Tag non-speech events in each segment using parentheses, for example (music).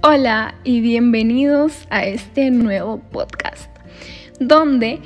Hola y bienvenidos a este nuevo podcast, donde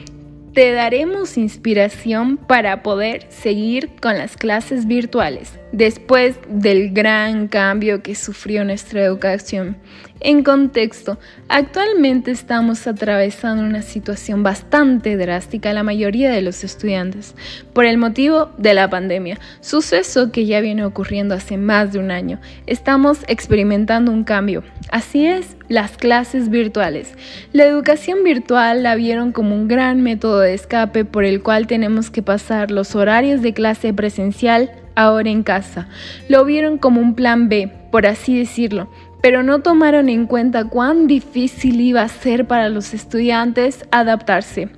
te daremos inspiración para poder seguir con las clases virtuales después del gran cambio que sufrió nuestra educación. En contexto, actualmente estamos atravesando una situación bastante drástica la mayoría de los estudiantes por el motivo de la pandemia, suceso que ya viene ocurriendo hace más de un año. Estamos experimentando un cambio. Así es, las clases virtuales. La educación virtual la vieron como un gran método de escape por el cual tenemos que pasar los horarios de clase presencial ahora en casa. Lo vieron como un plan B, por así decirlo, pero no tomaron en cuenta cuán difícil iba a ser para los estudiantes adaptarse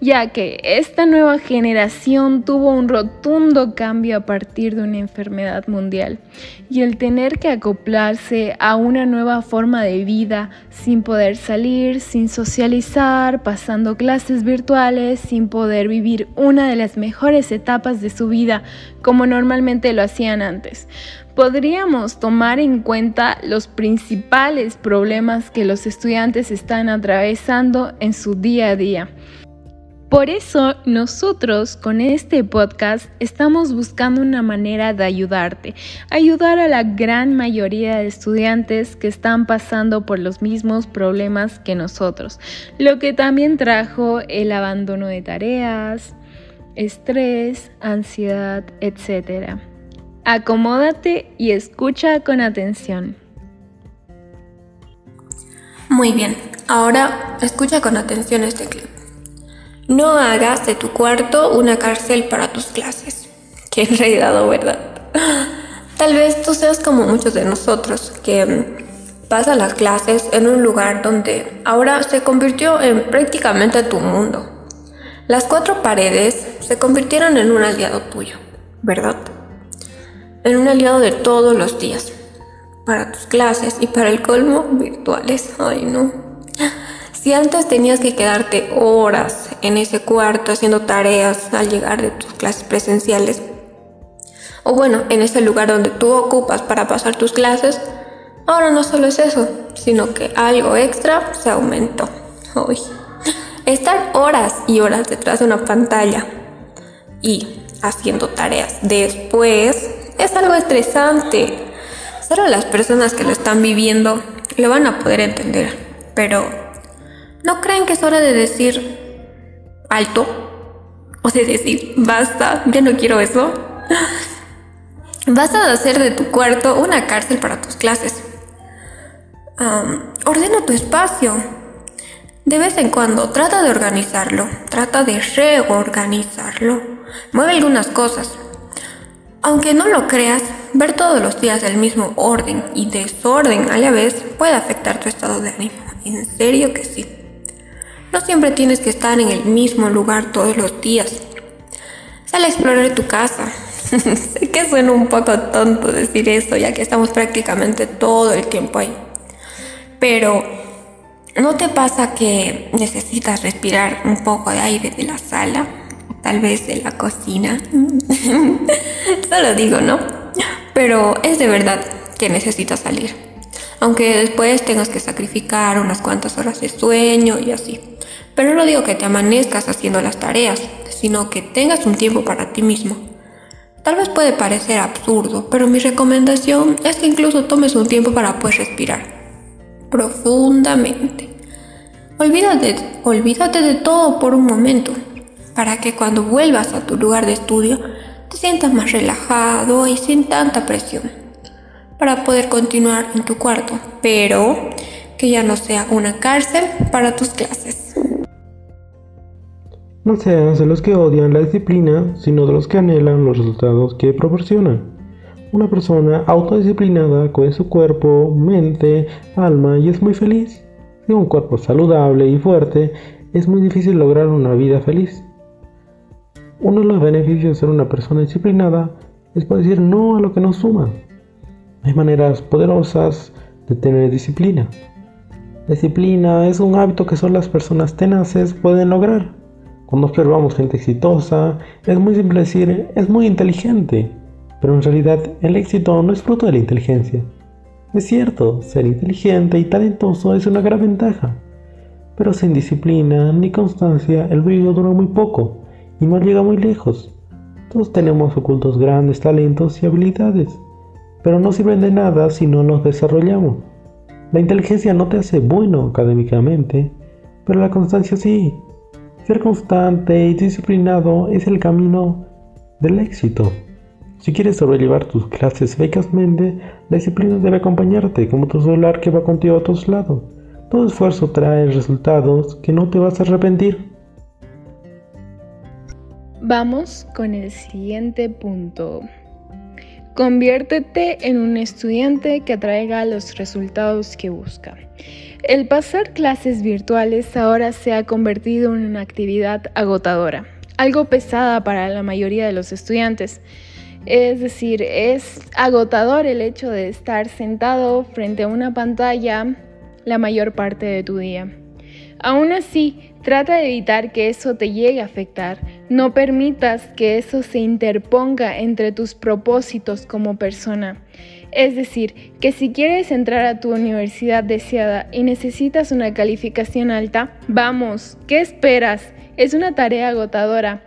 ya que esta nueva generación tuvo un rotundo cambio a partir de una enfermedad mundial y el tener que acoplarse a una nueva forma de vida sin poder salir, sin socializar, pasando clases virtuales, sin poder vivir una de las mejores etapas de su vida como normalmente lo hacían antes. Podríamos tomar en cuenta los principales problemas que los estudiantes están atravesando en su día a día por eso nosotros con este podcast estamos buscando una manera de ayudarte, ayudar a la gran mayoría de estudiantes que están pasando por los mismos problemas que nosotros, lo que también trajo el abandono de tareas, estrés, ansiedad, etc. Acomódate y escucha con atención. Muy bien, ahora escucha con atención este clip. No hagas de tu cuarto una cárcel para tus clases. (laughs) Qué enredado, ¿verdad? Tal vez tú seas como muchos de nosotros, que pasan las clases en un lugar donde ahora se convirtió en prácticamente tu mundo. Las cuatro paredes se convirtieron en un aliado tuyo, ¿verdad? En un aliado de todos los días, para tus clases y para el colmo virtuales. Ay, no. (laughs) Si antes tenías que quedarte horas en ese cuarto haciendo tareas al llegar de tus clases presenciales, o bueno, en ese lugar donde tú ocupas para pasar tus clases, ahora no solo es eso, sino que algo extra se aumentó. Hoy. Estar horas y horas detrás de una pantalla y haciendo tareas después es algo estresante. Solo las personas que lo están viviendo lo van a poder entender, pero ¿No creen que es hora de decir alto? O de decir, basta, ya no quiero eso. Basta de hacer de tu cuarto una cárcel para tus clases. ordena tu espacio. De vez en cuando trata de organizarlo, trata de reorganizarlo. Mueve algunas cosas. Aunque no lo creas, ver todos los días el mismo orden y desorden a la vez puede afectar tu estado de ánimo. En serio que sí. No siempre tienes que estar en el mismo lugar todos los días. Sale a explorar tu casa. (laughs) sé que suena un poco tonto decir esto, ya que estamos prácticamente todo el tiempo ahí. Pero, ¿no te pasa que necesitas respirar un poco de aire de la sala? Tal vez de la cocina. (laughs) Solo digo, ¿no? Pero es de verdad que necesitas salir. Aunque después tengas que sacrificar unas cuantas horas de sueño y así. Pero no digo que te amanezcas haciendo las tareas, sino que tengas un tiempo para ti mismo. Tal vez puede parecer absurdo, pero mi recomendación es que incluso tomes un tiempo para poder respirar profundamente. Olvídate, olvídate de todo por un momento, para que cuando vuelvas a tu lugar de estudio te sientas más relajado y sin tanta presión, para poder continuar en tu cuarto, pero que ya no sea una cárcel para tus clases. No seas de los que odian la disciplina, sino de los que anhelan los resultados que proporciona. Una persona autodisciplinada con su cuerpo, mente, alma y es muy feliz. Sin un cuerpo saludable y fuerte, es muy difícil lograr una vida feliz. Uno de los beneficios de ser una persona disciplinada es poder decir no a lo que nos suma. Hay maneras poderosas de tener disciplina. disciplina es un hábito que solo las personas tenaces pueden lograr. Cuando observamos gente exitosa, es muy simple decir, es muy inteligente, pero en realidad el éxito no es fruto de la inteligencia, Es cierto, ser inteligente y talentoso es una gran ventaja, pero sin disciplina ni constancia el brillo dura muy poco y no llega muy lejos. Todos tenemos ocultos grandes talentos y habilidades, pero no sirven de nada si no los desarrollamos. La inteligencia no te hace bueno académicamente, pero la constancia sí. Ser constante y disciplinado es el camino del éxito. Si quieres sobrellevar tus clases eficazmente, la disciplina debe acompañarte como tu celular que va contigo a todos lados. Todo esfuerzo trae resultados que no te vas a arrepentir. Vamos con el siguiente punto. Conviértete en un estudiante que atraiga los resultados que busca. El pasar clases virtuales ahora se ha convertido en una actividad agotadora, algo pesada para la mayoría de los estudiantes. Es decir, es agotador el hecho de estar sentado frente a una pantalla la mayor parte de tu día. Aún así, trata de evitar que eso te llegue a afectar. No permitas que eso se interponga entre tus propósitos como persona. Es decir, que si quieres entrar a tu universidad deseada y necesitas una calificación alta, vamos, ¿qué esperas? Es una tarea agotadora,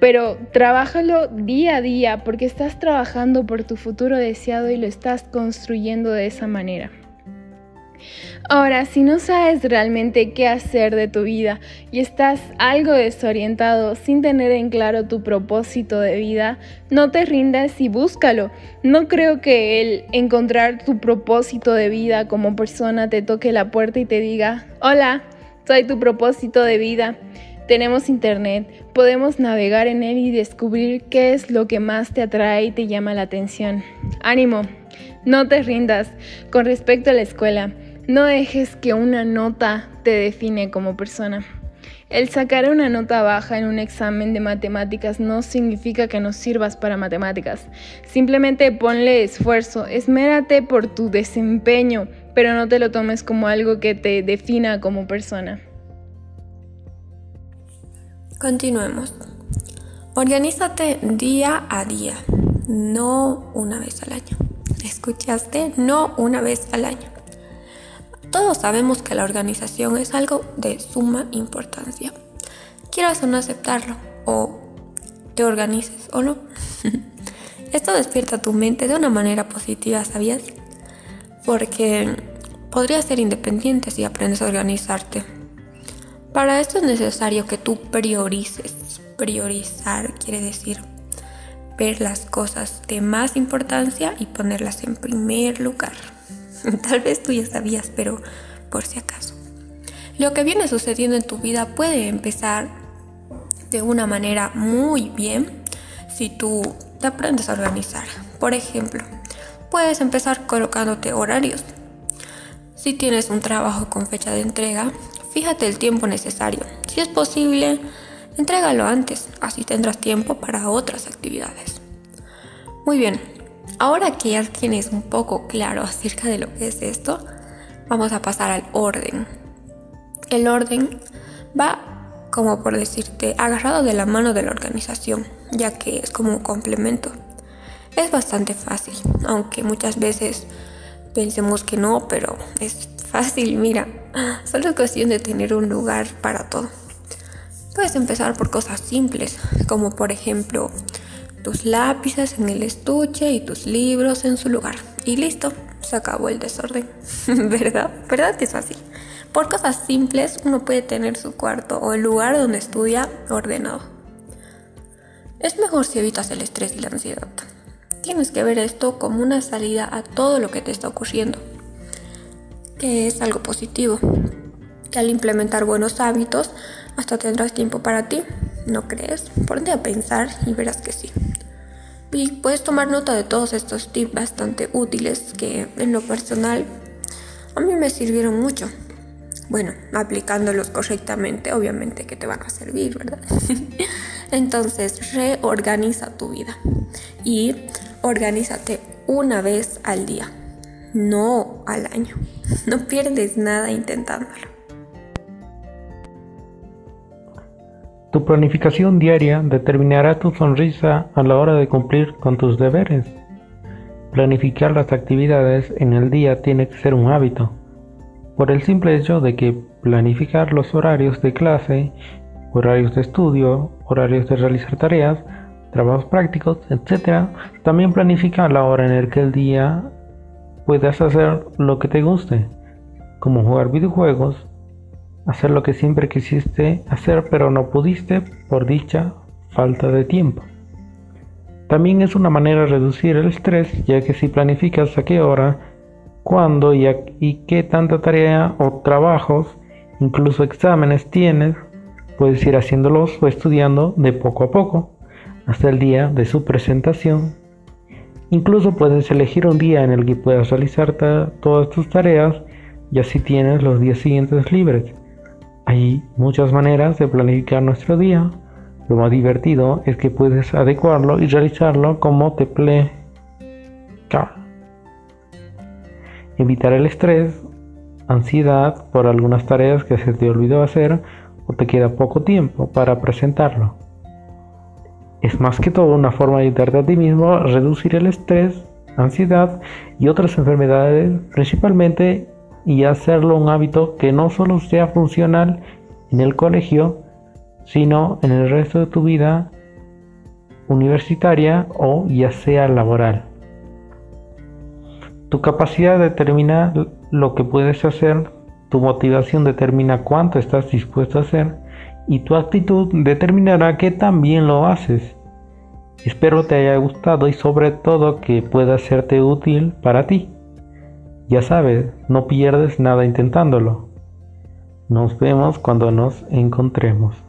pero trabájalo día a día porque estás trabajando por tu futuro deseado y lo estás construyendo de esa manera. Ahora, si no sabes realmente qué hacer de tu vida y estás algo desorientado sin tener en claro tu propósito de vida, no te rindas y búscalo. No creo que el encontrar tu propósito de vida como persona te toque la puerta y te diga, hola, soy tu propósito de vida. Tenemos internet, podemos navegar en él y descubrir qué es lo que más te atrae y te llama la atención. Ánimo, no te rindas. Con respecto a la escuela, no dejes que una nota te define como persona. El sacar una nota baja en un examen de matemáticas no significa que no sirvas para matemáticas. Simplemente ponle esfuerzo, esmérate por tu desempeño, pero no te lo tomes como algo que te defina como persona. Continuemos. Organízate día a día, no una vez al año. ¿Escuchaste? No una vez al año. Todos sabemos que la organización es algo de suma importancia. Quieras o no aceptarlo, o te organices o no. (laughs) Esto despierta tu mente de una manera positiva, ¿sabías? Porque podrías ser independiente si aprendes a organizarte. Para esto es necesario que tú priorices. Priorizar quiere decir ver las cosas de más importancia y ponerlas en primer lugar. (laughs) Tal vez tú ya sabías, pero por si acaso. Lo que viene sucediendo en tu vida puede empezar de una manera muy bien si tú te aprendes a organizar. Por ejemplo, puedes empezar colocándote horarios. Si tienes un trabajo con fecha de entrega, fíjate el tiempo necesario. Si es posible, entrégalo antes, así tendrás tiempo para otras actividades. Muy bien, Ahora que ya tienes un poco claro acerca de lo que es esto, vamos a pasar al orden. El orden va, como por decirte, agarrado de la mano de la organización, ya que es como un complemento. Es bastante fácil, aunque muchas veces pensemos que no, pero es fácil, mira, solo es cuestión de tener un lugar para todo. Puedes empezar por cosas simples, como por ejemplo tus lápices en el estuche y tus libros en su lugar. Y listo, se acabó el desorden. (laughs) ¿Verdad? ¿Verdad que es así? Por cosas simples uno puede tener su cuarto o el lugar donde estudia ordenado. Es mejor si evitas el estrés y la ansiedad. Tienes que ver esto como una salida a todo lo que te está ocurriendo, que es algo positivo. Que al implementar buenos hábitos, hasta tendrás tiempo para ti, ¿no crees? Ponte a pensar y verás que sí. Y puedes tomar nota de todos estos tips bastante útiles que en lo personal a mí me sirvieron mucho. Bueno, aplicándolos correctamente, obviamente que te van a servir, ¿verdad? (laughs) Entonces, reorganiza tu vida y organízate una vez al día, no al año. (laughs) No pierdes nada intentándolo. Tu planificación diaria determinará tu sonrisa a la hora de cumplir con tus deberes. Planificar las actividades en el día tiene que ser un hábito, por el simple hecho de que planificar los horarios de clase, horarios de estudio, horarios de realizar tareas, trabajos prácticos, etc., también planifica la hora en la que el día puedas hacer lo que te guste, como jugar videojuegos, hacer lo que siempre quisiste hacer pero no pudiste por dicha falta de tiempo. También es una manera de reducir el estrés, ya que si planificas a qué hora, cuándo y, qué tanta tarea o trabajos, incluso exámenes tienes, puedes ir haciéndolos o estudiando de poco a poco, hasta el día de su presentación. Incluso puedes elegir un día en el que puedas realizar todas tus tareas y así tienes los días siguientes libres. Hay muchas maneras de planificar nuestro día lo más divertido es que puedes adecuarlo y realizarlo como te plazca. Evitar el estrés, ansiedad por algunas tareas que se te olvidó hacer o te queda poco tiempo para presentarlo. Es más que todo una forma de ayudarte a ti mismo a reducir el estrés, ansiedad y otras enfermedades principalmente y hacerlo un hábito que no solo sea funcional en el colegio, sino en el resto de tu vida universitaria o ya sea laboral. Tu capacidad determina lo que puedes hacer, tu motivación determina cuánto estás dispuesto a hacer y tu actitud determinará que también lo haces. Espero te haya gustado y sobre todo que pueda serte útil para ti. Ya sabes, no pierdes nada intentándolo. Nos vemos cuando nos encontremos.